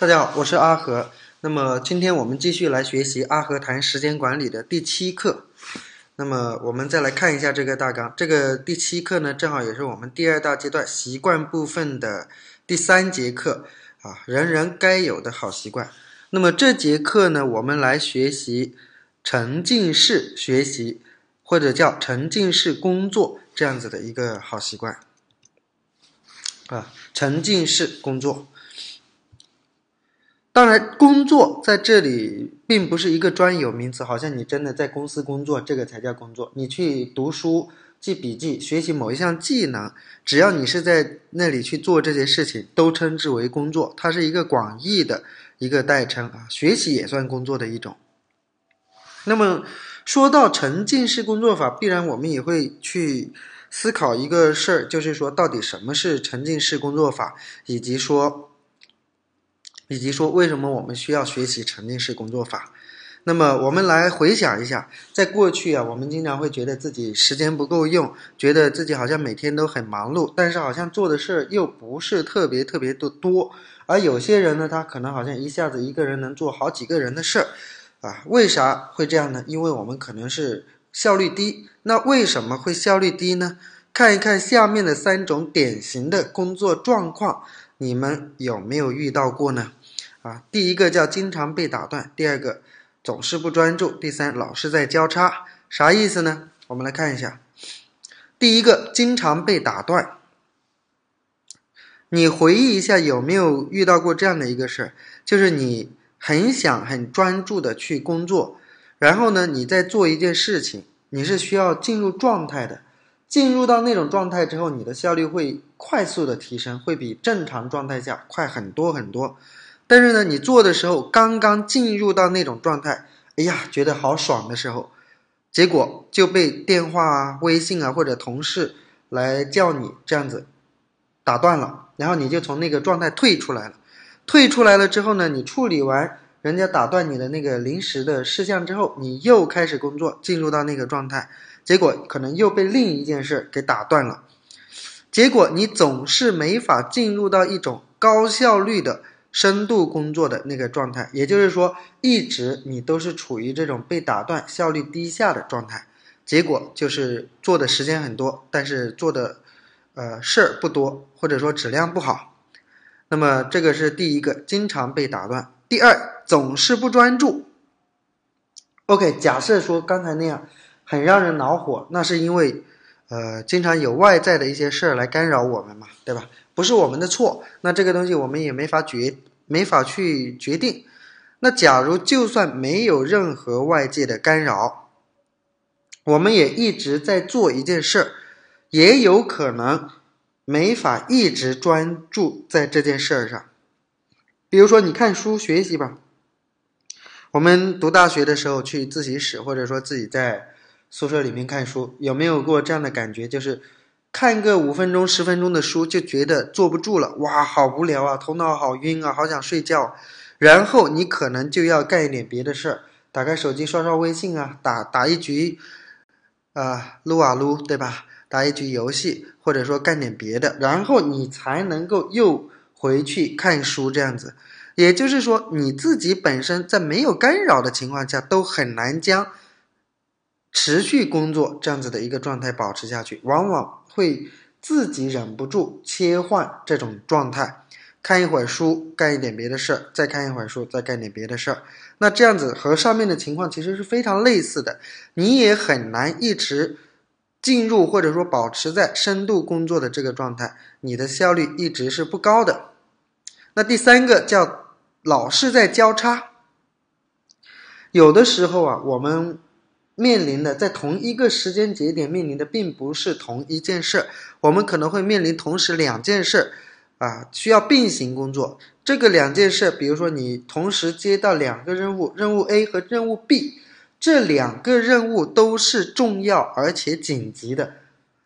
大家好，我是阿和。那么今天我们继续来学习阿和谈时间管理的第七课。那么我们再来看一下这个大纲。这个第七课呢，正好也是我们第二大阶段习惯部分的第三节课啊，人人该有的好习惯。那么这节课呢，我们来学习沉浸式学习，或者叫沉浸式工作这样子的一个好习惯啊，沉浸式工作。当然，工作在这里并不是一个专有名词，好像你真的在公司工作，这个才叫工作。你去读书、记笔记、学习某一项技能，只要你是在那里去做这些事情，都称之为工作。它是一个广义的一个代称啊。学习也算工作的一种。那么说到沉浸式工作法，必然我们也会去思考一个事儿，就是说到底什么是沉浸式工作法，以及说。以及说为什么我们需要学习沉浸式工作法？那么我们来回想一下，在过去啊，我们经常会觉得自己时间不够用，觉得自己好像每天都很忙碌，但是好像做的事儿又不是特别特别的多。而有些人呢，他可能好像一下子一个人能做好几个人的事儿，啊，为啥会这样呢？因为我们可能是效率低。那为什么会效率低呢？看一看下面的三种典型的工作状况，你们有没有遇到过呢？啊，第一个叫经常被打断，第二个总是不专注，第三老是在交叉，啥意思呢？我们来看一下，第一个经常被打断，你回忆一下有没有遇到过这样的一个事儿，就是你很想很专注的去工作，然后呢，你在做一件事情，你是需要进入状态的，进入到那种状态之后，你的效率会快速的提升，会比正常状态下快很多很多。但是呢，你做的时候刚刚进入到那种状态，哎呀，觉得好爽的时候，结果就被电话啊、微信啊或者同事来叫你这样子打断了，然后你就从那个状态退出来了。退出来了之后呢，你处理完人家打断你的那个临时的事项之后，你又开始工作，进入到那个状态，结果可能又被另一件事给打断了。结果你总是没法进入到一种高效率的。深度工作的那个状态，也就是说，一直你都是处于这种被打断、效率低下的状态，结果就是做的时间很多，但是做的呃事儿不多，或者说质量不好。那么这个是第一个，经常被打断。第二，总是不专注。OK，假设说刚才那样很让人恼火，那是因为呃经常有外在的一些事儿来干扰我们嘛，对吧？不是我们的错，那这个东西我们也没法决，没法去决定。那假如就算没有任何外界的干扰，我们也一直在做一件事儿，也有可能没法一直专注在这件事儿上。比如说，你看书学习吧，我们读大学的时候去自习室，或者说自己在宿舍里面看书，有没有过这样的感觉？就是。看个五分钟、十分钟的书就觉得坐不住了，哇，好无聊啊，头脑好晕啊，好想睡觉。然后你可能就要干一点别的事儿，打开手机刷刷微信啊，打打一局，啊，撸啊撸，对吧？打一局游戏，或者说干点别的，然后你才能够又回去看书这样子。也就是说，你自己本身在没有干扰的情况下，都很难将持续工作这样子的一个状态保持下去，往往。会自己忍不住切换这种状态，看一会儿书，干一点别的事儿，再看一会儿书，再干点别的事儿。那这样子和上面的情况其实是非常类似的，你也很难一直进入或者说保持在深度工作的这个状态，你的效率一直是不高的。那第三个叫老是在交叉，有的时候啊，我们。面临的在同一个时间节点面临的并不是同一件事，我们可能会面临同时两件事，啊，需要并行工作。这个两件事，比如说你同时接到两个任务，任务 A 和任务 B，这两个任务都是重要而且紧急的。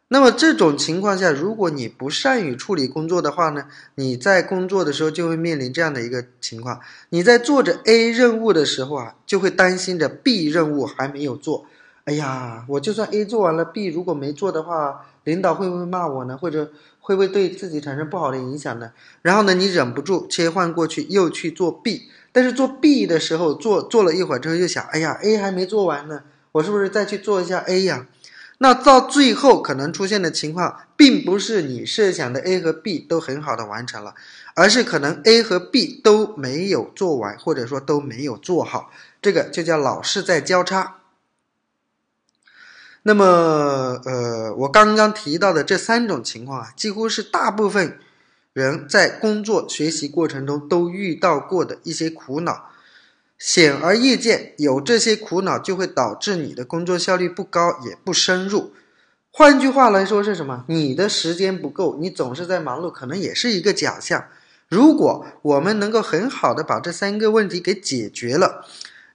那么这种情况下，如果你不善于处理工作的话呢，你在工作的时候就会面临这样的一个情况：你在做着 A 任务的时候啊，就会担心着 B 任务还没有做。哎呀，我就算 A 做完了，B 如果没做的话，领导会不会骂我呢？或者会不会对自己产生不好的影响呢？然后呢，你忍不住切换过去，又去做 B，但是做 B 的时候做做了一会儿之后，又想，哎呀，A 还没做完呢，我是不是再去做一下 A 呀？那到最后可能出现的情况，并不是你设想的 A 和 B 都很好的完成了，而是可能 A 和 B 都没有做完，或者说都没有做好，这个就叫老是在交叉。那么，呃，我刚刚提到的这三种情况啊，几乎是大部分人在工作学习过程中都遇到过的一些苦恼，显而易见，有这些苦恼就会导致你的工作效率不高，也不深入。换句话来说是什么？你的时间不够，你总是在忙碌，可能也是一个假象。如果我们能够很好的把这三个问题给解决了，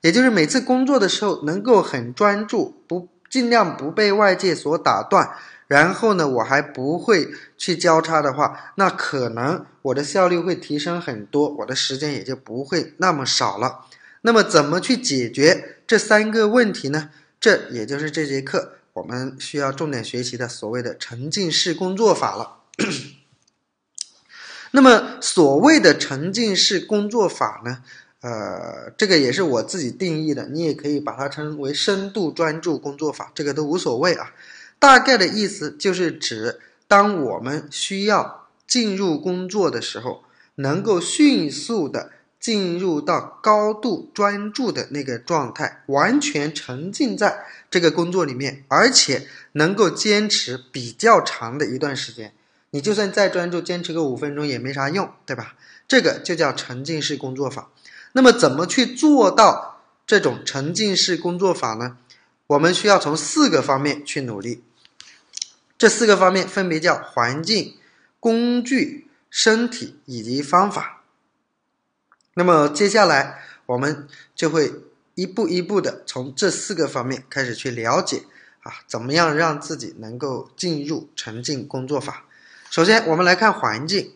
也就是每次工作的时候能够很专注，不。尽量不被外界所打断，然后呢，我还不会去交叉的话，那可能我的效率会提升很多，我的时间也就不会那么少了。那么，怎么去解决这三个问题呢？这也就是这节课我们需要重点学习的所谓的沉浸式工作法了。那么，所谓的沉浸式工作法呢？呃，这个也是我自己定义的，你也可以把它称为深度专注工作法，这个都无所谓啊。大概的意思就是指，当我们需要进入工作的时候，能够迅速的进入到高度专注的那个状态，完全沉浸在这个工作里面，而且能够坚持比较长的一段时间。你就算再专注，坚持个五分钟也没啥用，对吧？这个就叫沉浸式工作法。那么，怎么去做到这种沉浸式工作法呢？我们需要从四个方面去努力。这四个方面分别叫环境、工具、身体以及方法。那么，接下来我们就会一步一步的从这四个方面开始去了解啊，怎么样让自己能够进入沉浸工作法。首先，我们来看环境。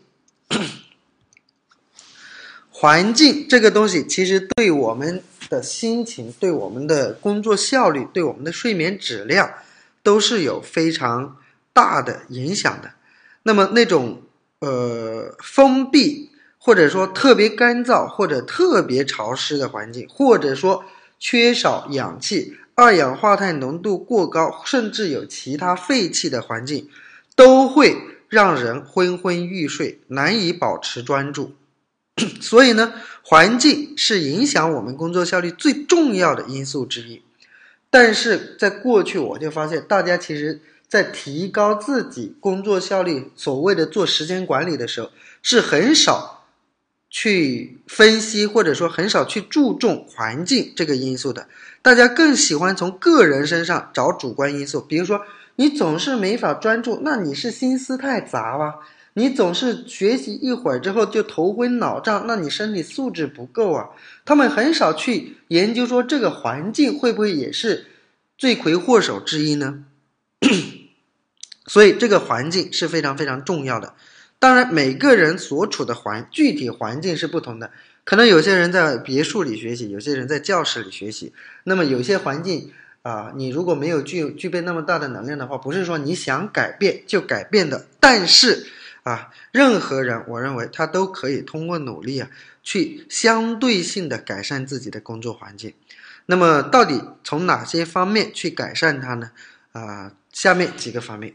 环境这个东西，其实对我们的心情、对我们的工作效率、对我们的睡眠质量，都是有非常大的影响的。那么那种呃封闭，或者说特别干燥或者特别潮湿的环境，或者说缺少氧气、二氧化碳浓度过高，甚至有其他废气的环境，都会让人昏昏欲睡，难以保持专注。所以呢，环境是影响我们工作效率最重要的因素之一。但是在过去，我就发现大家其实，在提高自己工作效率，所谓的做时间管理的时候，是很少去分析，或者说很少去注重环境这个因素的。大家更喜欢从个人身上找主观因素，比如说你总是没法专注，那你是心思太杂吧？你总是学习一会儿之后就头昏脑胀，那你身体素质不够啊。他们很少去研究说这个环境会不会也是罪魁祸首之一呢？所以这个环境是非常非常重要的。当然，每个人所处的环具体环境是不同的，可能有些人在别墅里学习，有些人在教室里学习。那么有些环境啊，你如果没有具具备那么大的能量的话，不是说你想改变就改变的。但是。啊，任何人，我认为他都可以通过努力啊，去相对性的改善自己的工作环境。那么，到底从哪些方面去改善它呢？啊，下面几个方面：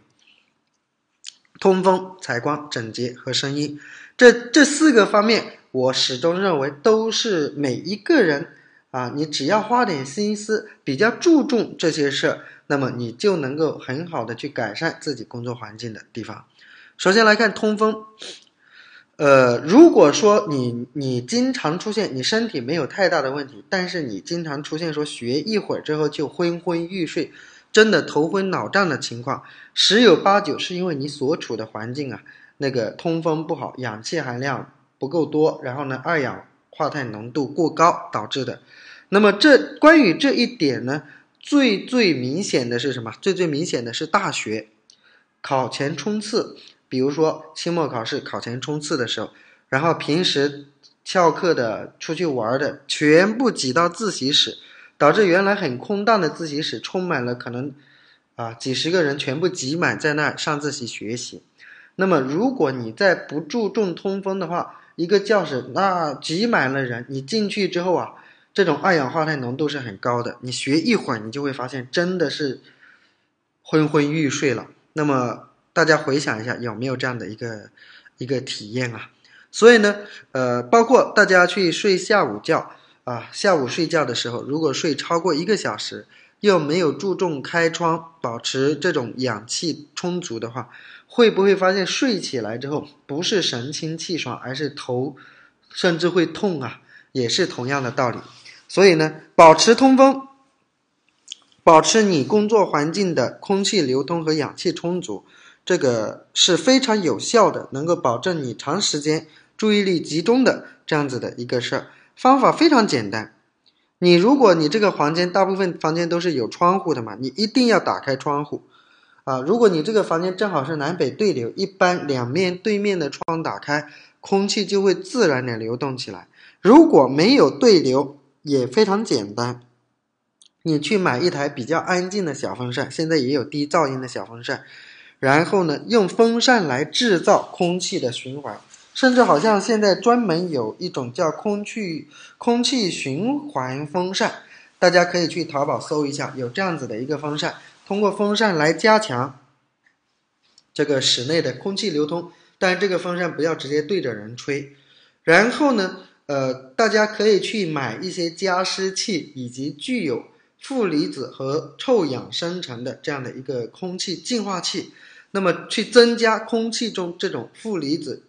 通风、采光、整洁和声音。这这四个方面，我始终认为都是每一个人啊，你只要花点心思，比较注重这些事儿，那么你就能够很好的去改善自己工作环境的地方。首先来看通风，呃，如果说你你经常出现你身体没有太大的问题，但是你经常出现说学一会儿之后就昏昏欲睡，真的头昏脑胀的情况，十有八九是因为你所处的环境啊，那个通风不好，氧气含量不够多，然后呢二氧化碳浓度过高导致的。那么这关于这一点呢，最最明显的是什么？最最明显的是大学考前冲刺。比如说期末考试考前冲刺的时候，然后平时翘课的、出去玩的，全部挤到自习室，导致原来很空荡的自习室充满了可能啊几十个人全部挤满在那上自习学习。那么如果你在不注重通风的话，一个教室那挤满了人，你进去之后啊，这种二氧化碳浓度是很高的，你学一会儿，你就会发现真的是昏昏欲睡了。那么大家回想一下，有没有这样的一个一个体验啊？所以呢，呃，包括大家去睡下午觉啊，下午睡觉的时候，如果睡超过一个小时。又没有注重开窗，保持这种氧气充足的话，会不会发现睡起来之后不是神清气爽，而是头甚至会痛啊？也是同样的道理。所以呢，保持通风，保持你工作环境的空气流通和氧气充足，这个是非常有效的，能够保证你长时间注意力集中的这样子的一个事儿。方法非常简单。你如果你这个房间大部分房间都是有窗户的嘛，你一定要打开窗户，啊，如果你这个房间正好是南北对流，一般两面对面的窗打开，空气就会自然的流动起来。如果没有对流，也非常简单，你去买一台比较安静的小风扇，现在也有低噪音的小风扇，然后呢，用风扇来制造空气的循环。甚至好像现在专门有一种叫空气空气循环风扇，大家可以去淘宝搜一下，有这样子的一个风扇，通过风扇来加强这个室内的空气流通。但这个风扇不要直接对着人吹。然后呢，呃，大家可以去买一些加湿器，以及具有负离子和臭氧生成的这样的一个空气净化器，那么去增加空气中这种负离子。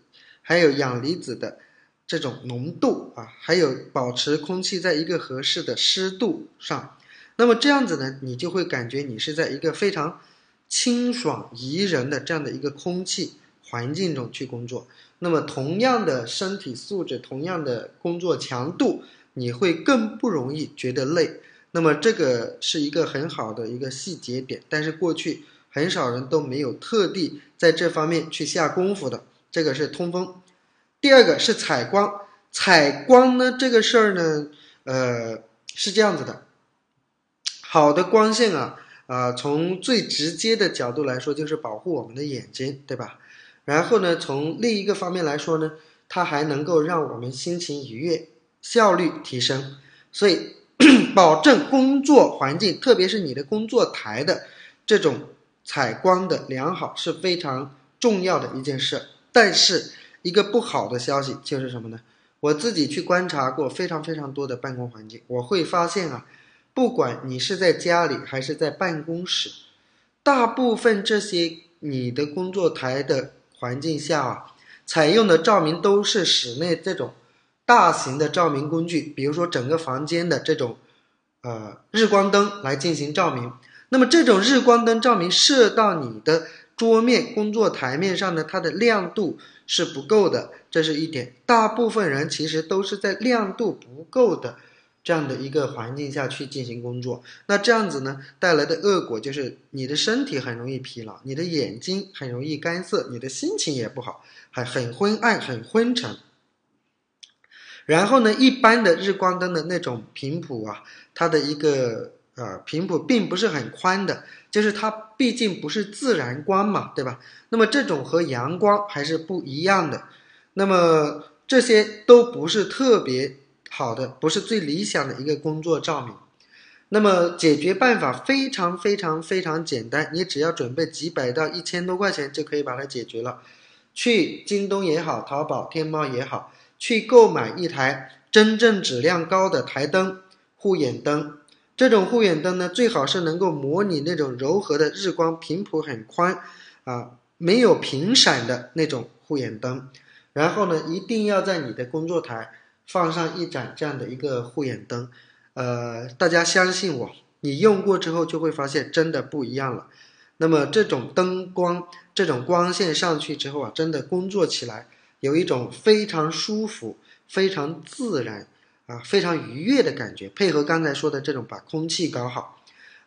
还有氧离子的这种浓度啊，还有保持空气在一个合适的湿度上，那么这样子呢，你就会感觉你是在一个非常清爽宜人的这样的一个空气环境中去工作。那么同样的身体素质，同样的工作强度，你会更不容易觉得累。那么这个是一个很好的一个细节点，但是过去很少人都没有特地在这方面去下功夫的。这个是通风，第二个是采光。采光呢，这个事儿呢，呃，是这样子的。好的光线啊，啊，从最直接的角度来说，就是保护我们的眼睛，对吧？然后呢，从另一个方面来说呢，它还能够让我们心情愉悦，效率提升。所以，保证工作环境，特别是你的工作台的这种采光的良好，是非常重要的一件事。但是一个不好的消息就是什么呢？我自己去观察过非常非常多的办公环境，我会发现啊，不管你是在家里还是在办公室，大部分这些你的工作台的环境下啊，采用的照明都是室内这种大型的照明工具，比如说整个房间的这种呃日光灯来进行照明。那么这种日光灯照明射到你的。桌面工作台面上呢，它的亮度是不够的，这是一点。大部分人其实都是在亮度不够的这样的一个环境下去进行工作。那这样子呢，带来的恶果就是你的身体很容易疲劳，你的眼睛很容易干涩，你的心情也不好，还很昏暗、很昏沉。然后呢，一般的日光灯的那种频谱啊，它的一个。呃，频谱并不是很宽的，就是它毕竟不是自然光嘛，对吧？那么这种和阳光还是不一样的，那么这些都不是特别好的，不是最理想的一个工作照明。那么解决办法非常非常非常简单，你只要准备几百到一千多块钱就可以把它解决了。去京东也好，淘宝、天猫也好，去购买一台真正质量高的台灯、护眼灯。这种护眼灯呢，最好是能够模拟那种柔和的日光，频谱很宽，啊，没有频闪的那种护眼灯。然后呢，一定要在你的工作台放上一盏这样的一个护眼灯。呃，大家相信我，你用过之后就会发现真的不一样了。那么这种灯光，这种光线上去之后啊，真的工作起来有一种非常舒服、非常自然。啊，非常愉悦的感觉，配合刚才说的这种把空气搞好，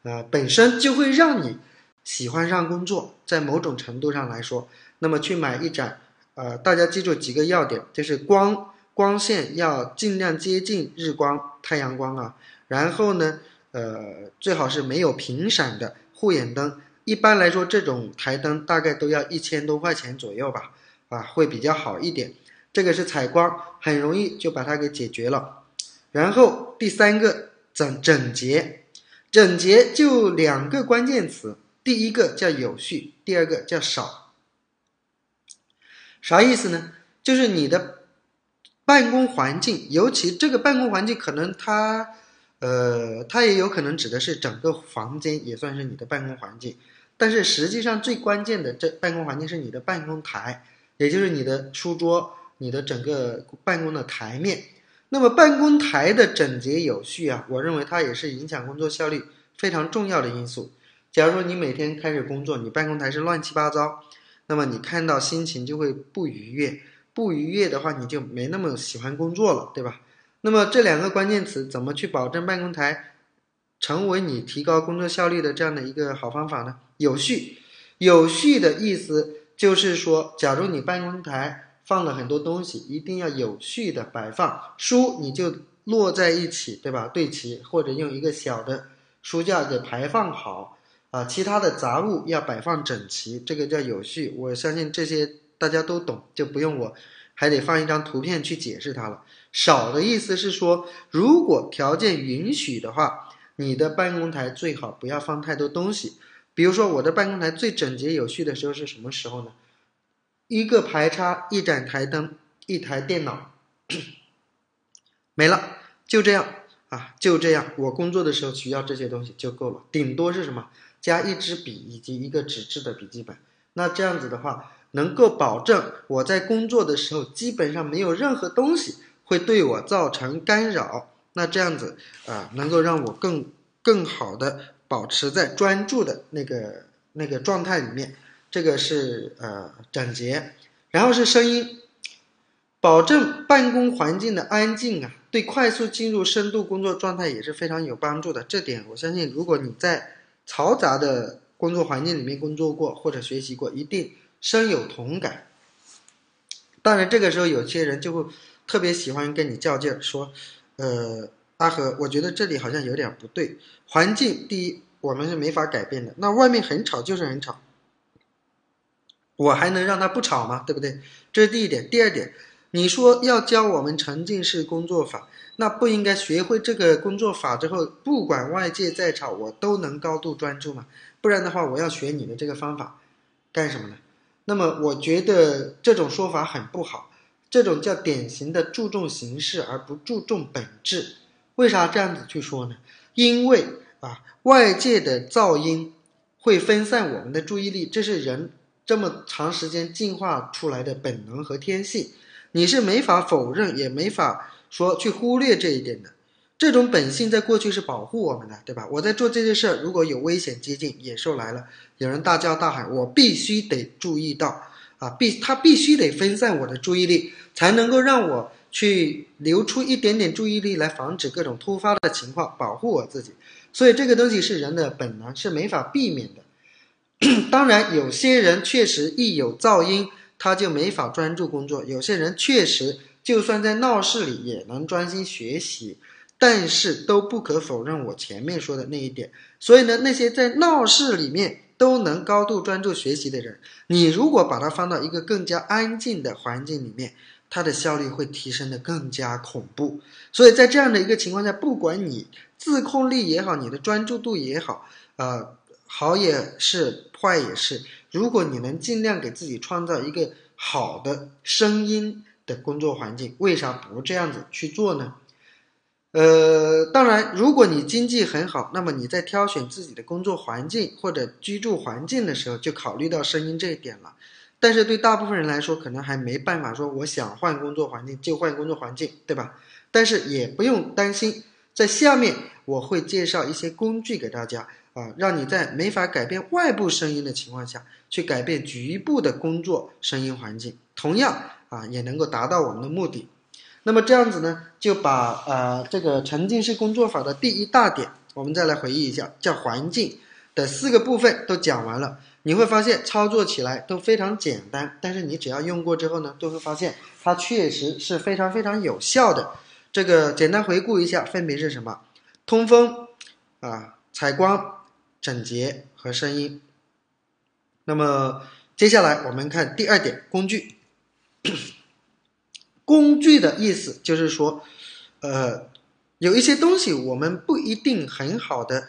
呃，本身就会让你喜欢上工作。在某种程度上来说，那么去买一盏，呃，大家记住几个要点，就是光光线要尽量接近日光、太阳光啊。然后呢，呃，最好是没有频闪的护眼灯，一般来说，这种台灯大概都要一千多块钱左右吧，啊，会比较好一点。这个是采光，很容易就把它给解决了。然后第三个整整洁，整洁就两个关键词，第一个叫有序，第二个叫少。啥意思呢？就是你的办公环境，尤其这个办公环境，可能它，呃，它也有可能指的是整个房间，也算是你的办公环境。但是实际上最关键的这办公环境是你的办公台，也就是你的书桌。你的整个办公的台面，那么办公台的整洁有序啊，我认为它也是影响工作效率非常重要的因素。假如说你每天开始工作，你办公台是乱七八糟，那么你看到心情就会不愉悦，不愉悦的话，你就没那么喜欢工作了，对吧？那么这两个关键词怎么去保证办公台成为你提高工作效率的这样的一个好方法呢？有序，有序的意思就是说，假如你办公台。放了很多东西，一定要有序的摆放。书你就摞在一起，对吧？对齐，或者用一个小的书架给排放好啊。其他的杂物要摆放整齐，这个叫有序。我相信这些大家都懂，就不用我还得放一张图片去解释它了。少的意思是说，如果条件允许的话，你的办公台最好不要放太多东西。比如说，我的办公台最整洁有序的时候是什么时候呢？一个排插，一盏台灯，一台电脑，没了，就这样啊，就这样。我工作的时候需要这些东西就够了，顶多是什么？加一支笔以及一个纸质的笔记本。那这样子的话，能够保证我在工作的时候基本上没有任何东西会对我造成干扰。那这样子啊，能够让我更更好的保持在专注的那个那个状态里面。这个是呃整洁，然后是声音，保证办公环境的安静啊，对快速进入深度工作状态也是非常有帮助的。这点我相信，如果你在嘈杂的工作环境里面工作过或者学习过，一定深有同感。当然，这个时候有些人就会特别喜欢跟你较劲儿，说，呃，阿和，我觉得这里好像有点不对。环境第一，我们是没法改变的，那外面很吵就是很吵。我还能让他不吵吗？对不对？这是第一点。第二点，你说要教我们沉浸式工作法，那不应该学会这个工作法之后，不管外界再吵，我都能高度专注吗？不然的话，我要学你的这个方法干什么呢？那么，我觉得这种说法很不好，这种叫典型的注重形式而不注重本质。为啥这样子去说呢？因为啊，外界的噪音会分散我们的注意力，这是人。这么长时间进化出来的本能和天性，你是没法否认，也没法说去忽略这一点的。这种本性在过去是保护我们的，对吧？我在做这件事，如果有危险接近，野兽来了，有人大叫大喊，我必须得注意到啊，必他必须得分散我的注意力，才能够让我去留出一点点注意力来防止各种突发的情况，保护我自己。所以这个东西是人的本能，是没法避免的。当然，有些人确实一有噪音，他就没法专注工作；有些人确实就算在闹市里也能专心学习。但是都不可否认我前面说的那一点。所以呢，那些在闹市里面都能高度专注学习的人，你如果把它放到一个更加安静的环境里面，它的效率会提升的更加恐怖。所以在这样的一个情况下，不管你自控力也好，你的专注度也好，呃。好也是，坏也是。如果你能尽量给自己创造一个好的声音的工作环境，为啥不这样子去做呢？呃，当然，如果你经济很好，那么你在挑选自己的工作环境或者居住环境的时候，就考虑到声音这一点了。但是对大部分人来说，可能还没办法说，我想换工作环境就换工作环境，对吧？但是也不用担心，在下面我会介绍一些工具给大家。啊，让你在没法改变外部声音的情况下去改变局部的工作声音环境，同样啊也能够达到我们的目的。那么这样子呢，就把呃这个沉浸式工作法的第一大点，我们再来回忆一下，叫环境的四个部分都讲完了。你会发现操作起来都非常简单，但是你只要用过之后呢，都会发现它确实是非常非常有效的。这个简单回顾一下，分别是什么？通风啊，采光。整洁和声音，那么接下来我们看第二点，工具。工具的意思就是说，呃，有一些东西我们不一定很好的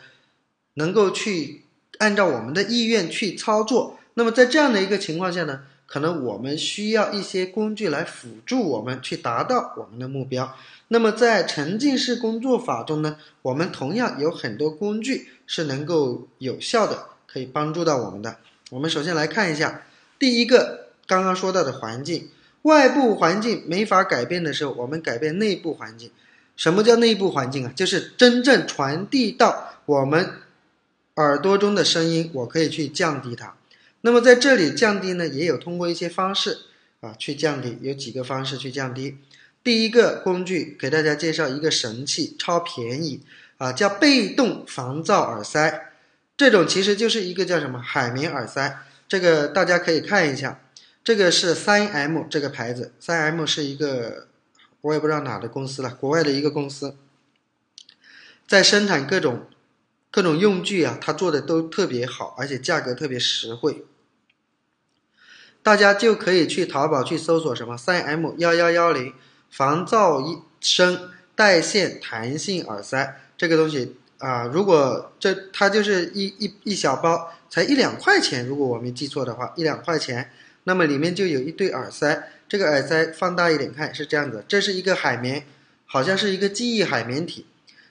能够去按照我们的意愿去操作。那么在这样的一个情况下呢，可能我们需要一些工具来辅助我们去达到我们的目标。那么在沉浸式工作法中呢，我们同样有很多工具是能够有效的可以帮助到我们的。我们首先来看一下第一个刚刚说到的环境。外部环境没法改变的时候，我们改变内部环境。什么叫内部环境啊？就是真正传递到我们耳朵中的声音，我可以去降低它。那么在这里降低呢，也有通过一些方式啊去降低，有几个方式去降低。第一个工具给大家介绍一个神器，超便宜啊，叫被动防噪耳塞。这种其实就是一个叫什么海绵耳塞，这个大家可以看一下。这个是三 M 这个牌子，三 M 是一个我也不知道哪的公司了，国外的一个公司，在生产各种各种用具啊，它做的都特别好，而且价格特别实惠。大家就可以去淘宝去搜索什么三 M 幺幺幺零防噪声带线弹性耳塞这个东西啊，如果这它就是一一一小包，才一两块钱，如果我没记错的话，一两块钱。那么里面就有一对耳塞，这个耳塞放大一点看是这样子，这是一个海绵，好像是一个记忆海绵体。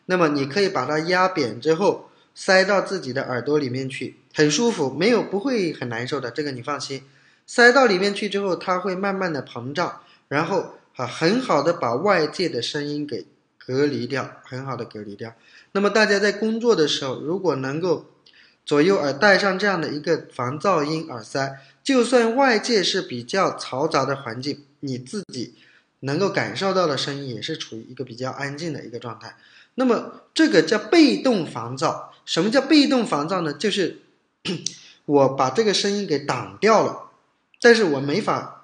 那么你可以把它压扁之后塞到自己的耳朵里面去，很舒服，没有不会很难受的，这个你放心。塞到里面去之后，它会慢慢的膨胀，然后啊很好的把外界的声音给隔离掉，很好的隔离掉。那么大家在工作的时候，如果能够左右耳戴上这样的一个防噪音耳塞。就算外界是比较嘈杂的环境，你自己能够感受到的声音也是处于一个比较安静的一个状态。那么这个叫被动防噪。什么叫被动防噪呢？就是 我把这个声音给挡掉了，但是我没法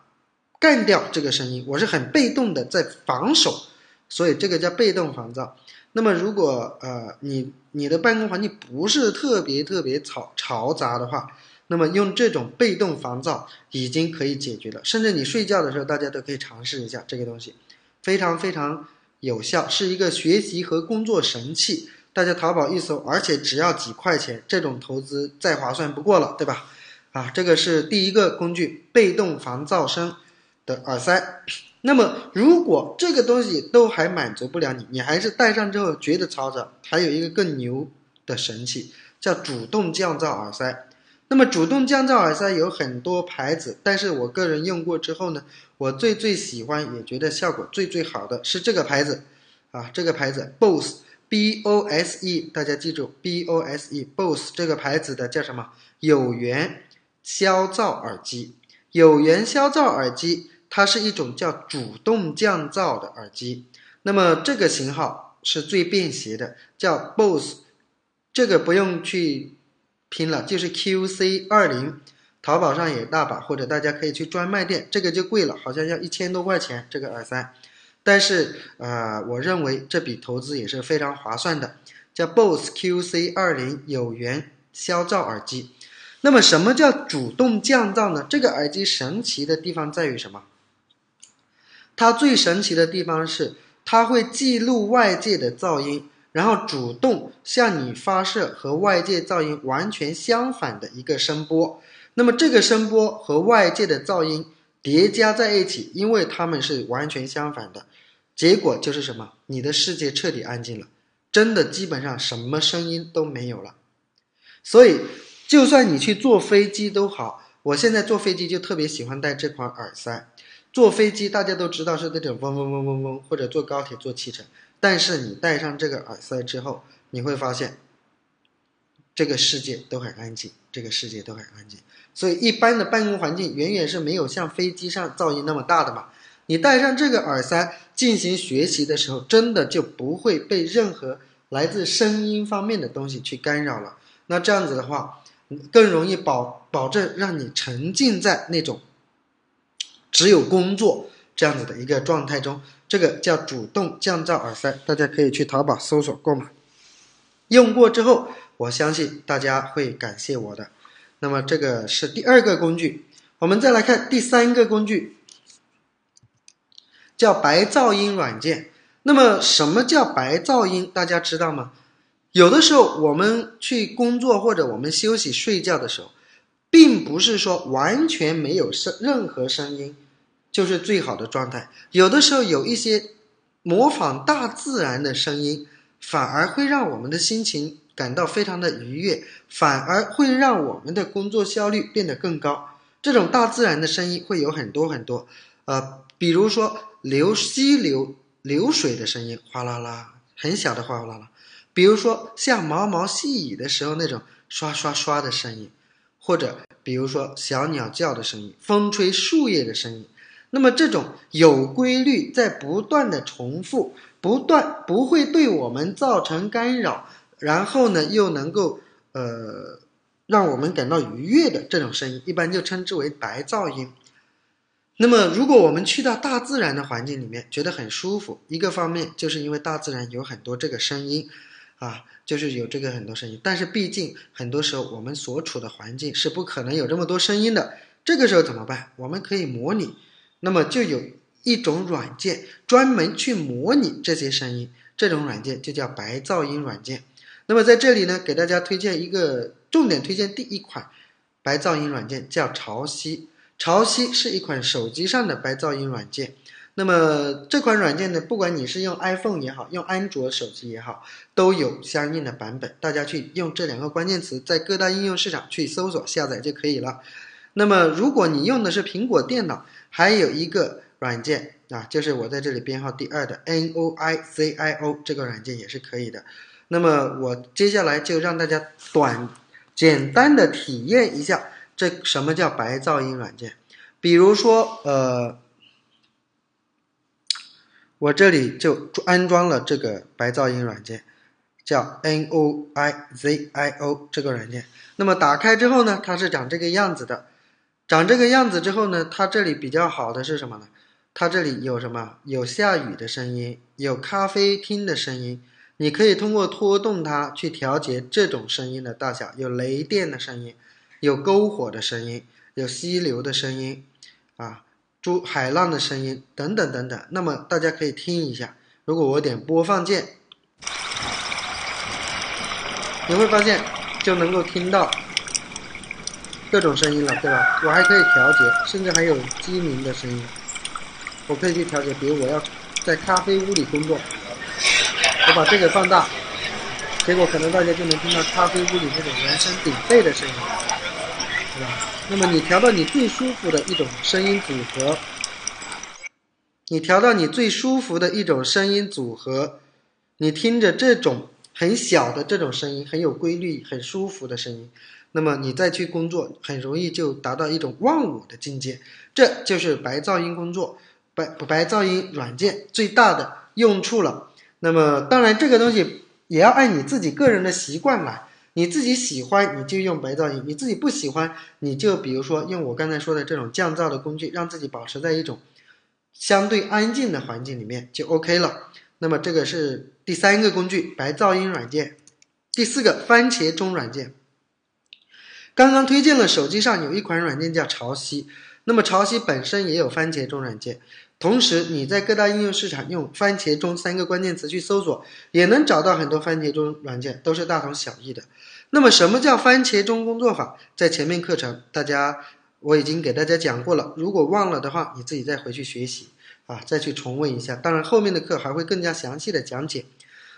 干掉这个声音，我是很被动的在防守，所以这个叫被动防噪。那么如果呃你你的办公环境不是特别特别嘈嘈杂的话，那么用这种被动防噪已经可以解决了，甚至你睡觉的时候，大家都可以尝试一下这个东西，非常非常有效，是一个学习和工作神器。大家淘宝一搜，而且只要几块钱，这种投资再划算不过了，对吧？啊，这个是第一个工具，被动防噪声的耳塞。那么如果这个东西都还满足不了你，你还是戴上之后觉得嘈杂，还有一个更牛的神器，叫主动降噪耳塞。那么主动降噪耳塞有很多牌子，但是我个人用过之后呢，我最最喜欢也觉得效果最最好的是这个牌子，啊，这个牌子 BOSE，B O S E，大家记住 B O S E，BOSE 这个牌子的叫什么？有源消噪耳机。有源消噪耳机，它是一种叫主动降噪的耳机。那么这个型号是最便携的，叫 BOSE，这个不用去。拼了，就是 QC 二零，淘宝上也大把，或者大家可以去专卖店，这个就贵了，好像要一千多块钱这个耳塞，但是呃，我认为这笔投资也是非常划算的，叫 Bose QC 二零有源消噪耳机。那么什么叫主动降噪呢？这个耳机神奇的地方在于什么？它最神奇的地方是它会记录外界的噪音。然后主动向你发射和外界噪音完全相反的一个声波，那么这个声波和外界的噪音叠加在一起，因为它们是完全相反的，结果就是什么？你的世界彻底安静了，真的基本上什么声音都没有了。所以，就算你去坐飞机都好，我现在坐飞机就特别喜欢戴这款耳塞。坐飞机大家都知道是那种嗡嗡嗡嗡嗡，或者坐高铁、坐汽车。但是你戴上这个耳塞之后，你会发现，这个世界都很安静，这个世界都很安静。所以一般的办公环境远远是没有像飞机上噪音那么大的嘛。你戴上这个耳塞进行学习的时候，真的就不会被任何来自声音方面的东西去干扰了。那这样子的话，更容易保保证让你沉浸在那种只有工作这样子的一个状态中。这个叫主动降噪耳塞，大家可以去淘宝搜索购买。用过之后，我相信大家会感谢我的。那么这个是第二个工具。我们再来看第三个工具，叫白噪音软件。那么什么叫白噪音？大家知道吗？有的时候我们去工作或者我们休息睡觉的时候，并不是说完全没有声任何声音就是最好的状态。有的时候有一些模仿大自然的声音，反而会让我们的心情感到非常的愉悦，反而会让我们的工作效率变得更高。这种大自然的声音会有很多很多，呃，比如说流溪流流水的声音，哗啦啦，很小的哗啦啦；比如说像毛毛细雨的时候那种刷刷刷的声音，或者比如说小鸟叫的声音，风吹树叶的声音。那么这种有规律、在不断的重复、不断不会对我们造成干扰，然后呢又能够呃。让我们感到愉悦的这种声音，一般就称之为白噪音。那么，如果我们去到大自然的环境里面，觉得很舒服，一个方面就是因为大自然有很多这个声音，啊，就是有这个很多声音。但是，毕竟很多时候我们所处的环境是不可能有这么多声音的。这个时候怎么办？我们可以模拟，那么就有一种软件专门去模拟这些声音，这种软件就叫白噪音软件。那么在这里呢，给大家推荐一个。重点推荐第一款白噪音软件叫潮汐，潮汐是一款手机上的白噪音软件。那么这款软件呢，不管你是用 iPhone 也好，用安卓手机也好，都有相应的版本。大家去用这两个关键词，在各大应用市场去搜索下载就可以了。那么如果你用的是苹果电脑，还有一个软件啊，就是我在这里编号第二的 Noizio 这个软件也是可以的。那么我接下来就让大家短。简单的体验一下，这什么叫白噪音软件？比如说，呃，我这里就安装了这个白噪音软件，叫 Noizio 这个软件。那么打开之后呢，它是长这个样子的。长这个样子之后呢，它这里比较好的是什么呢？它这里有什么？有下雨的声音，有咖啡厅的声音。你可以通过拖动它去调节这种声音的大小，有雷电的声音，有篝火的声音，有溪流的声音，啊，珠海浪的声音等等等等。那么大家可以听一下，如果我点播放键，你会发现就能够听到各种声音了，对吧？我还可以调节，甚至还有鸡鸣的声音，我可以去调节。比如我要在咖啡屋里工作。我把这个放大，结果可能大家就能听到咖啡屋里那种人声鼎沸的声音，那么你调到你最舒服的一种声音组合，你调到你最舒服的一种声音组合，你听着这种很小的这种声音，很有规律、很舒服的声音，那么你再去工作，很容易就达到一种忘我的境界。这就是白噪音工作、白白噪音软件最大的用处了。那么，当然，这个东西也要按你自己个人的习惯来。你自己喜欢，你就用白噪音；你自己不喜欢，你就比如说用我刚才说的这种降噪的工具，让自己保持在一种相对安静的环境里面就 OK 了。那么，这个是第三个工具——白噪音软件。第四个，番茄钟软件。刚刚推荐了手机上有一款软件叫潮汐，那么潮汐本身也有番茄钟软件。同时，你在各大应用市场用“番茄钟”三个关键词去搜索，也能找到很多番茄钟软件，都是大同小异的。那么，什么叫番茄钟工作法？在前面课程，大家我已经给大家讲过了。如果忘了的话，你自己再回去学习啊，再去重温一下。当然，后面的课还会更加详细的讲解。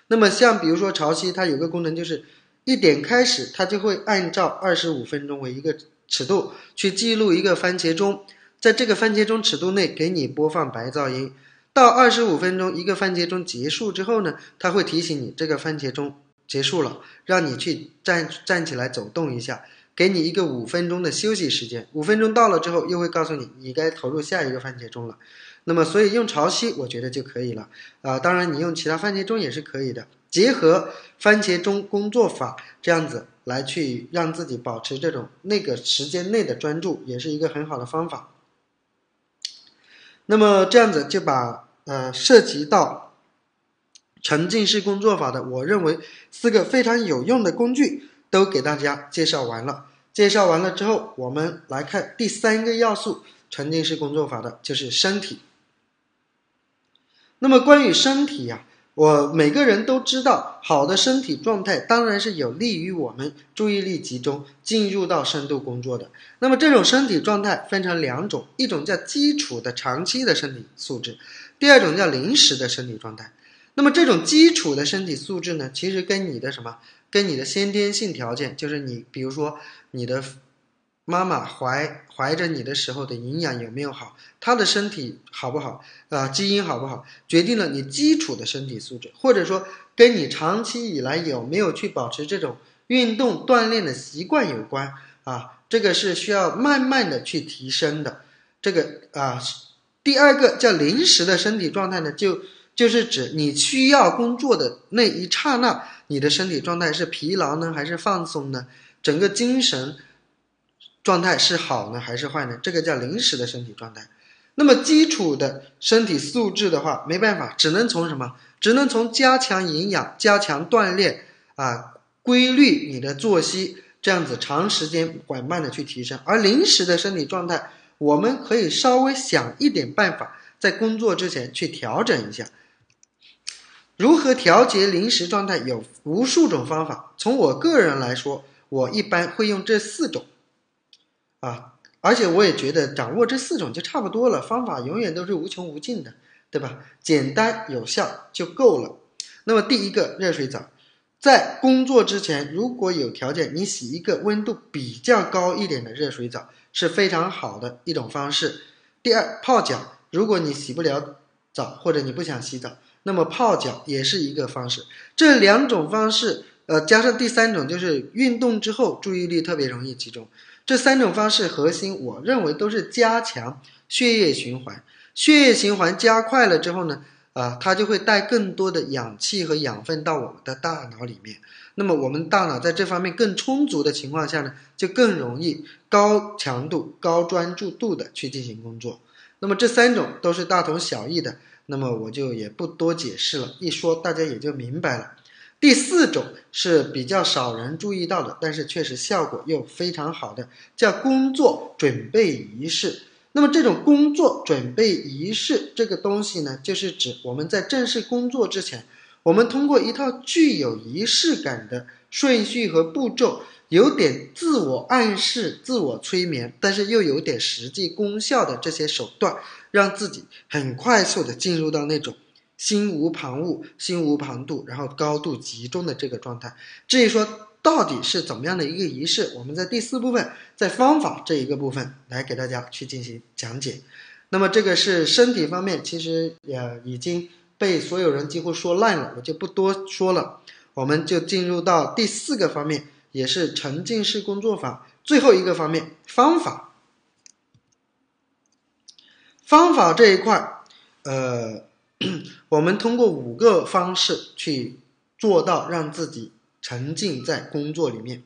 那么，像比如说潮汐，它有个功能就是一点开始，它就会按照二十五分钟为一个尺度去记录一个番茄钟。在这个番茄钟尺度内给你播放白噪音，到二十五分钟一个番茄钟结束之后呢，它会提醒你这个番茄钟结束了，让你去站站起来走动一下，给你一个五分钟的休息时间。五分钟到了之后，又会告诉你你该投入下一个番茄钟了。那么，所以用潮汐我觉得就可以了啊。当然，你用其他番茄钟也是可以的，结合番茄钟工作法这样子来去让自己保持这种那个时间内的专注，也是一个很好的方法。那么这样子就把呃涉及到沉浸式工作法的，我认为四个非常有用的工具都给大家介绍完了。介绍完了之后，我们来看第三个要素，沉浸式工作法的就是身体。那么关于身体呀，我每个人都知道，好的身体状态当然是有利于我们注意力集中，进入到深度工作的。那么这种身体状态分成两种，一种叫基础的长期的身体素质，第二种叫临时的身体状态。那么这种基础的身体素质呢，其实跟你的什么？跟你的先天性条件，就是你，比如说你的妈妈怀怀着你的时候的营养有没有好，她的身体好不好啊，基因好不好，决定了你基础的身体素质，或者说跟你长期以来有没有去保持这种运动锻炼的习惯有关啊，这个是需要慢慢的去提升的。这个啊，第二个叫临时的身体状态呢，就就是指你需要工作的那一刹那。你的身体状态是疲劳呢，还是放松呢？整个精神状态是好呢，还是坏呢？这个叫临时的身体状态。那么基础的身体素质的话，没办法，只能从什么？只能从加强营养、加强锻炼啊，规律你的作息，这样子长时间缓慢的去提升。而临时的身体状态，我们可以稍微想一点办法，在工作之前去调整一下。如何调节临时状态？有无数种方法。从我个人来说，我一般会用这四种，啊，而且我也觉得掌握这四种就差不多了。方法永远都是无穷无尽的，对吧？简单有效就够了。那么第一个热水澡，在工作之前，如果有条件，你洗一个温度比较高一点的热水澡是非常好的一种方式。第二，泡脚，如果你洗不了澡或者你不想洗澡。那么泡脚也是一个方式，这两种方式，呃，加上第三种就是运动之后注意力特别容易集中。这三种方式核心，我认为都是加强血液循环，血液循环加快了之后呢，啊，它就会带更多的氧气和养分到我们的大脑里面。那么我们大脑在这方面更充足的情况下呢，就更容易高强度、高专注度的去进行工作。那么这三种都是大同小异的。那么我就也不多解释了，一说大家也就明白了。第四种是比较少人注意到的，但是确实效果又非常好的，叫工作准备仪式。那么这种工作准备仪式这个东西呢，就是指我们在正式工作之前，我们通过一套具有仪式感的顺序和步骤，有点自我暗示、自我催眠，但是又有点实际功效的这些手段。让自己很快速的进入到那种心无旁骛、心无旁骛，然后高度集中的这个状态。至于说到底是怎么样的一个仪式，我们在第四部分，在方法这一个部分来给大家去进行讲解。那么这个是身体方面，其实也已经被所有人几乎说烂了，我就不多说了。我们就进入到第四个方面，也是沉浸式工作法最后一个方面方法。方法这一块，呃，我们通过五个方式去做到让自己沉浸在工作里面。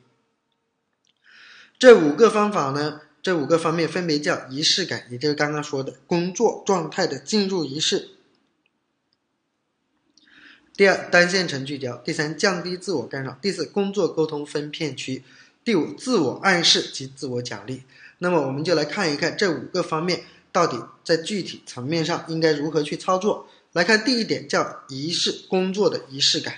这五个方法呢，这五个方面分别叫仪式感，也就是刚刚说的工作状态的进入仪式；第二，单线程聚焦；第三，降低自我干扰；第四，工作沟通分片区；第五，自我暗示及自我奖励。那么，我们就来看一看这五个方面。到底在具体层面上应该如何去操作？来看第一点，叫仪式工作的仪式感。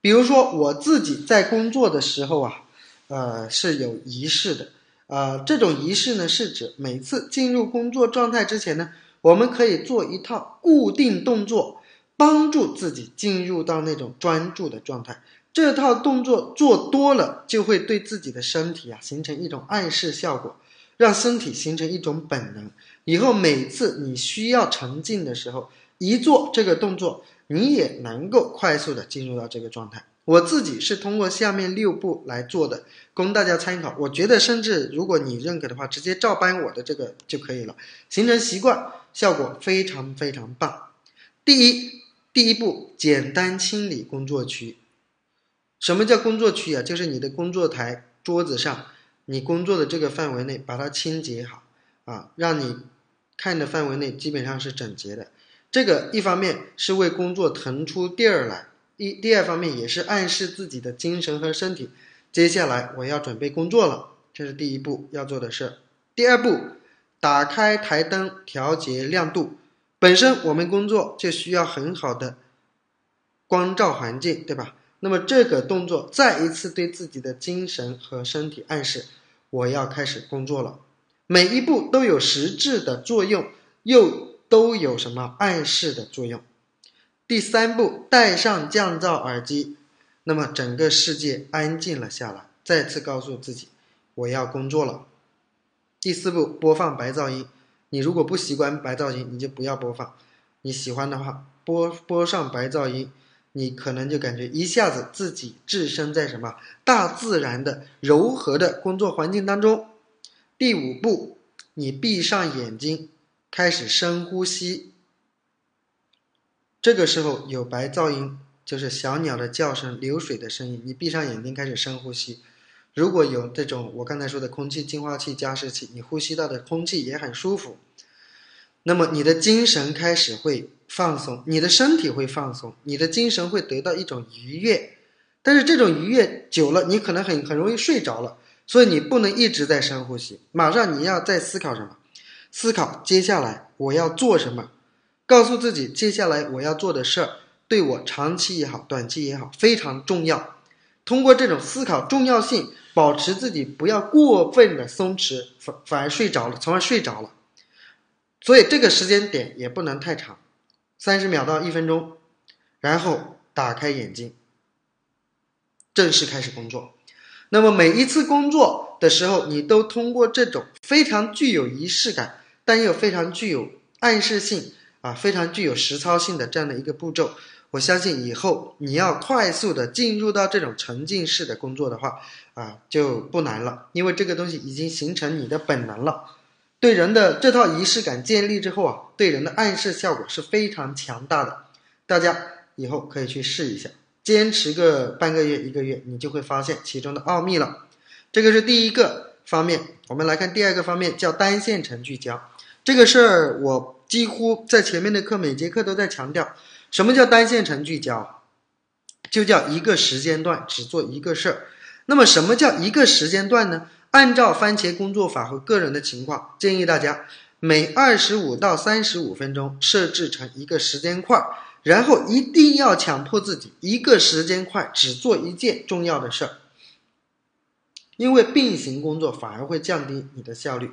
比如说我自己在工作的时候啊，呃是有仪式的。呃，这种仪式呢，是指每次进入工作状态之前呢，我们可以做一套固定动作，帮助自己进入到那种专注的状态。这套动作做多了，就会对自己的身体啊形成一种暗示效果，让身体形成一种本能。以后每次你需要沉浸的时候，一做这个动作，你也能够快速的进入到这个状态。我自己是通过下面六步来做的，供大家参考。我觉得，甚至如果你认可的话，直接照搬我的这个就可以了，形成习惯，效果非常非常棒。第一，第一步，简单清理工作区。什么叫工作区啊？就是你的工作台、桌子上，你工作的这个范围内，把它清洁好啊，让你。看的范围内基本上是整洁的，这个一方面是为工作腾出地儿来，一第二方面也是暗示自己的精神和身体，接下来我要准备工作了这是第一步要做的事。第二步，打开台灯，调节亮度。本身我们工作就需要很好的光照环境，对吧？那么这个动作再一次对自己的精神和身体暗示，我要开始工作了。每一步都有实质的作用，又都有什么暗示的作用？第三步，戴上降噪耳机，那么整个世界安静了下来，再次告诉自己，我要工作了。第四步，播放白噪音。你如果不习惯白噪音，你就不要播放；你喜欢的话，播播上白噪音，你可能就感觉一下子自己置身在什么大自然的柔和的工作环境当中。第五步，你闭上眼睛，开始深呼吸。这个时候有白噪音，就是小鸟的叫声、流水的声音。你闭上眼睛，开始深呼吸。如果有这种我刚才说的空气净化器加湿器，你呼吸到的空气也很舒服，那么你的精神开始会放松，你的身体会放松，你的精神会得到一种愉悦。但是这种愉悦久了，你可能很很容易睡着了，所以你不能一直在深呼吸。马上你要在思考什么？思考接下来我要做什么？告诉自己接下来我要做的事儿对我长期也好，短期也好非常重要。通过这种思考重要性。保持自己不要过分的松弛，反反而睡着了，从而睡着了。所以这个时间点也不能太长，三十秒到一分钟，然后打开眼睛，正式开始工作。那么每一次工作的时候，你都通过这种非常具有仪式感，但又非常具有暗示性啊，非常具有实操性的这样的一个步骤。我相信以后你要快速的进入到这种沉浸式的工作的话，啊，就不难了，因为这个东西已经形成你的本能了。对人的这套仪式感建立之后啊，对人的暗示效果是非常强大的。大家以后可以去试一下，坚持个半个月、一个月，你就会发现其中的奥秘了。这个是第一个方面，我们来看第二个方面，叫单线程聚焦。这个事儿我几乎在前面的课每节课都在强调。什么叫单线程聚焦？就叫一个时间段只做一个事儿。那么什么叫一个时间段呢？按照番茄工作法和个人的情况，建议大家每二十五到三十五分钟设置成一个时间块，然后一定要强迫自己一个时间块只做一件重要的事儿。因为并行工作反而会降低你的效率。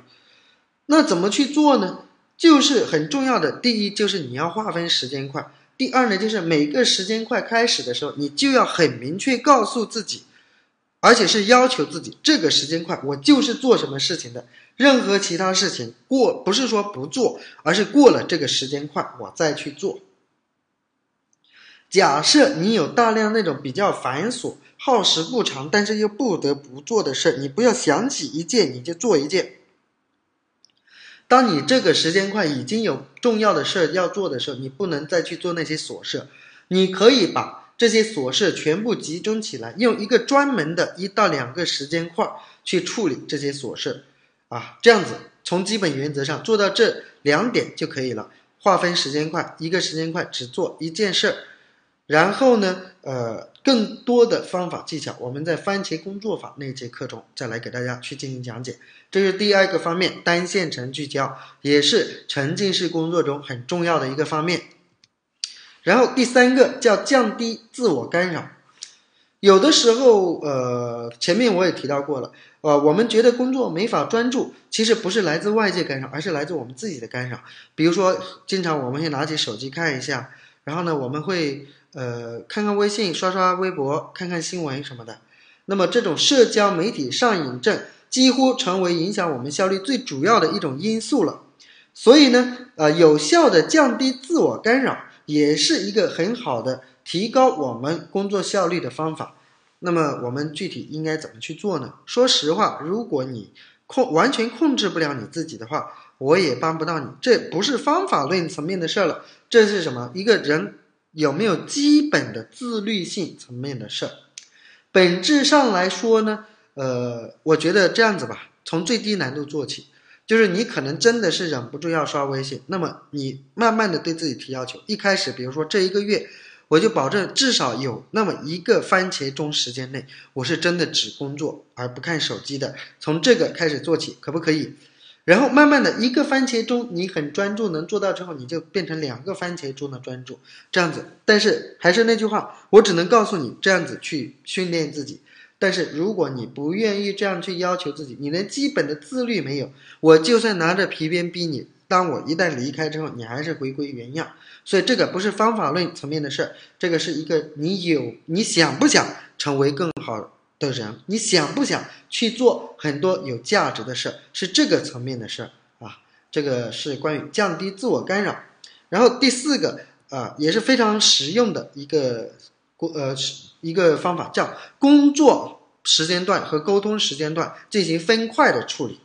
那怎么去做呢？就是很重要的，第一就是你要划分时间块。第二呢，就是每个时间块开始的时候，你就要很明确告诉自己，而且是要求自己，这个时间块我就是做什么事情的，任何其他事情过不是说不做，而是过了这个时间块我再去做。假设你有大量那种比较繁琐、耗时不长，但是又不得不做的事，你不要想起一件你就做一件。当你这个时间块已经有重要的事要做的时候，你不能再去做那些琐事。你可以把这些琐事全部集中起来，用一个专门的一到两个时间块去处理这些琐事，啊，这样子从基本原则上做到这两点就可以了。划分时间块，一个时间块只做一件事儿，然后呢，呃。更多的方法技巧，我们在番茄工作法那节课中再来给大家去进行讲解。这是第二个方面，单线程聚焦，也是沉浸式工作中很重要的一个方面。然后第三个叫降低自我干扰。有的时候，呃，前面我也提到过了，呃，我们觉得工作没法专注，其实不是来自外界干扰，而是来自我们自己的干扰。比如说，经常我们会拿起手机看一下，然后呢，我们会。呃，看看微信，刷刷微博，看看新闻什么的。那么这种社交媒体上瘾症几乎成为影响我们效率最主要的一种因素了。所以呢，呃，有效的降低自我干扰也是一个很好的提高我们工作效率的方法。那么我们具体应该怎么去做呢？说实话，如果你控完全控制不了你自己的话，我也帮不到你。这不是方法论层面的事儿了，这是什么？一个人。有没有基本的自律性层面的事儿？本质上来说呢，呃，我觉得这样子吧，从最低难度做起，就是你可能真的是忍不住要刷微信，那么你慢慢的对自己提要求，一开始比如说这一个月，我就保证至少有那么一个番茄钟时间内，我是真的只工作而不看手机的。从这个开始做起，可不可以？然后慢慢的一个番茄钟，你很专注能做到之后，你就变成两个番茄钟的专注，这样子。但是还是那句话，我只能告诉你这样子去训练自己。但是如果你不愿意这样去要求自己，你连基本的自律没有，我就算拿着皮鞭逼你，当我一旦离开之后，你还是回归原样。所以这个不是方法论层面的事儿，这个是一个你有你想不想成为更好的人，你想不想去做很多有价值的事儿，是这个层面的事儿啊。这个是关于降低自我干扰。然后第四个啊，也是非常实用的一个呃。一个方法叫工作时间段和沟通时间段进行分块的处理，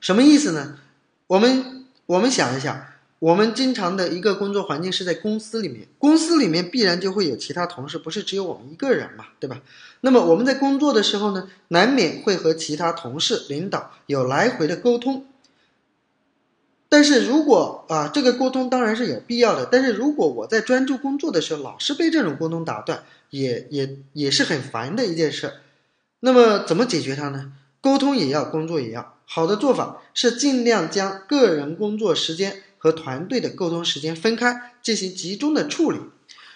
什么意思呢？我们我们想一想，我们经常的一个工作环境是在公司里面，公司里面必然就会有其他同事，不是只有我们一个人嘛，对吧？那么我们在工作的时候呢，难免会和其他同事、领导有来回的沟通。但是如果啊，这个沟通当然是有必要的。但是如果我在专注工作的时候，老是被这种沟通打断，也也也是很烦的一件事。那么怎么解决它呢？沟通也要，工作也要。好的做法是尽量将个人工作时间和团队的沟通时间分开，进行集中的处理。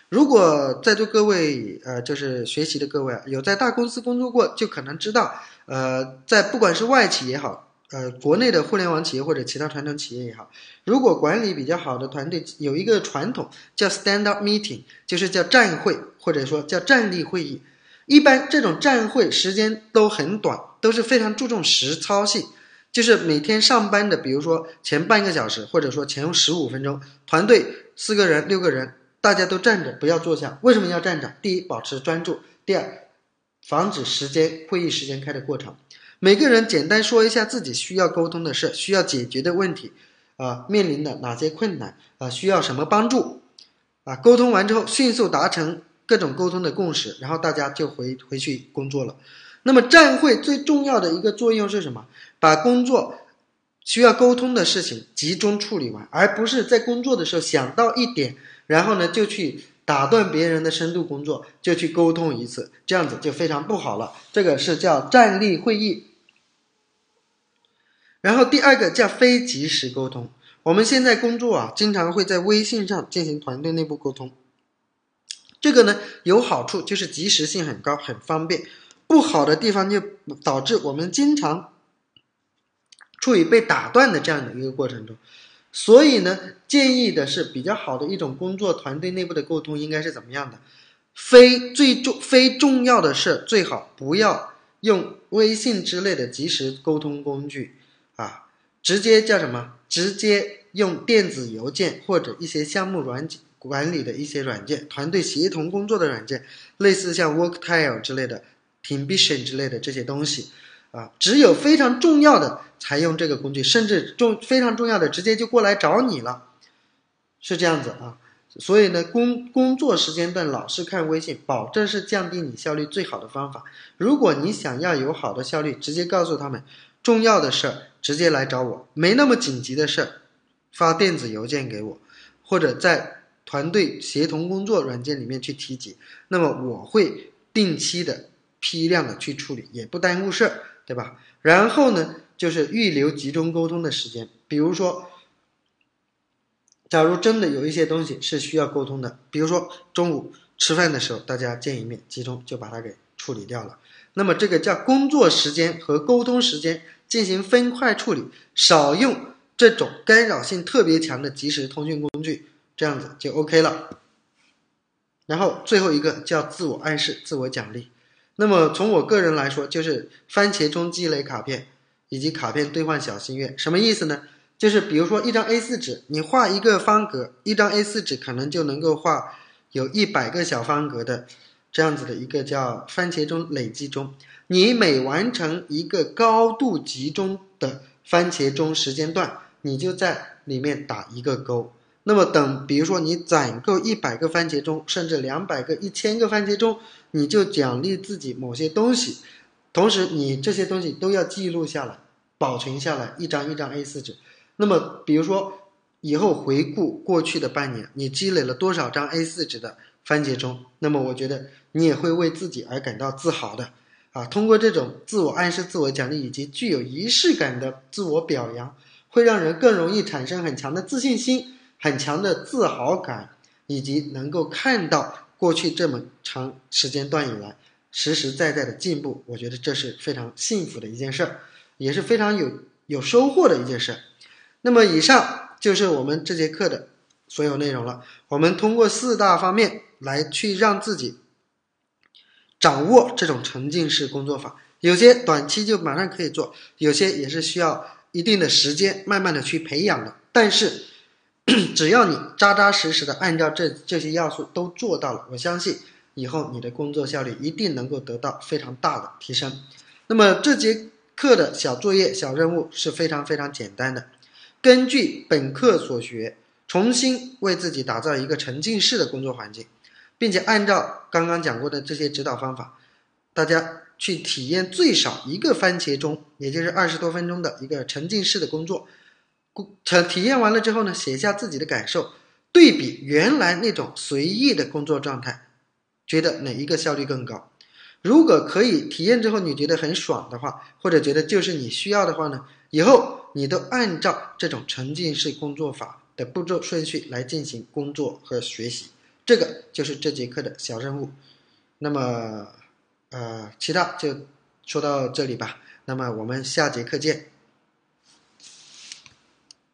如果在座各位呃，就是学习的各位有在大公司工作过，就可能知道，呃，在不管是外企也好。呃，国内的互联网企业或者其他传统企业也好，如果管理比较好的团队有一个传统叫 stand up meeting，就是叫站会或者说叫站立会议。一般这种站会时间都很短，都是非常注重实操性，就是每天上班的，比如说前半个小时或者说前十五分钟，团队四个人六个人，大家都站着，不要坐下。为什么要站着？第一，保持专注；第二，防止时间会议时间开的过长。每个人简单说一下自己需要沟通的事，需要解决的问题，啊，面临的哪些困难，啊，需要什么帮助，啊，沟通完之后迅速达成各种沟通的共识，然后大家就回回去工作了。那么站会最重要的一个作用是什么？把工作需要沟通的事情集中处理完，而不是在工作的时候想到一点，然后呢就去。打断别人的深度工作，就去沟通一次，这样子就非常不好了。这个是叫站立会议。然后第二个叫非即时沟通。我们现在工作啊，经常会在微信上进行团队内部沟通。这个呢有好处，就是及时性很高，很方便。不好的地方就导致我们经常处于被打断的这样的一个过程中。所以呢，建议的是比较好的一种工作团队内部的沟通应该是怎么样的？非最重非重要的事最好不要用微信之类的即时沟通工具啊，直接叫什么？直接用电子邮件或者一些项目软件管理的一些软件，团队协同工作的软件，类似像 Worktile 之类的，Teamvision 之类的这些东西。啊，只有非常重要的才用这个工具，甚至重非常重要的直接就过来找你了，是这样子啊。所以呢，工工作时间段老是看微信，保证是降低你效率最好的方法。如果你想要有好的效率，直接告诉他们，重要的事儿直接来找我，没那么紧急的事儿，发电子邮件给我，或者在团队协同工作软件里面去提及，那么我会定期的批量的去处理，也不耽误事儿。对吧？然后呢，就是预留集中沟通的时间。比如说，假如真的有一些东西是需要沟通的，比如说中午吃饭的时候大家见一面，集中就把它给处理掉了。那么这个叫工作时间和沟通时间进行分块处理，少用这种干扰性特别强的即时通讯工具，这样子就 OK 了。然后最后一个叫自我暗示、自我奖励。那么从我个人来说，就是番茄钟积累卡片，以及卡片兑换小心愿，什么意思呢？就是比如说一张 A4 纸，你画一个方格，一张 A4 纸可能就能够画有一百个小方格的这样子的一个叫番茄钟累积钟。你每完成一个高度集中的番茄钟时间段，你就在里面打一个勾。那么等，比如说你攒够一百个番茄钟，甚至两百个、一千个番茄钟，你就奖励自己某些东西。同时，你这些东西都要记录下来，保存下来，一张一张 A4 纸。那么，比如说以后回顾过去的半年，你积累了多少张 A4 纸的番茄钟？那么我觉得你也会为自己而感到自豪的。啊，通过这种自我暗示、自我奖励以及具有仪式感的自我表扬，会让人更容易产生很强的自信心、很强的自豪感，以及能够看到过去这么长时间段以来实实在在的进步。我觉得这是非常幸福的一件事儿，也是非常有有收获的一件事。那么，以上就是我们这节课的所有内容了。我们通过四大方面来去让自己。掌握这种沉浸式工作法，有些短期就马上可以做，有些也是需要一定的时间，慢慢的去培养的。但是，只要你扎扎实实的按照这这些要素都做到了，我相信以后你的工作效率一定能够得到非常大的提升。那么这节课的小作业、小任务是非常非常简单的，根据本课所学，重新为自己打造一个沉浸式的工作环境。并且按照刚刚讲过的这些指导方法，大家去体验最少一个番茄钟，也就是二十多分钟的一个沉浸式的工作。成体验完了之后呢，写下自己的感受，对比原来那种随意的工作状态，觉得哪一个效率更高？如果可以体验之后你觉得很爽的话，或者觉得就是你需要的话呢，以后你都按照这种沉浸式工作法的步骤顺序来进行工作和学习。这个就是这节课的小任务，那么，呃，其他就说到这里吧。那么我们下节课见。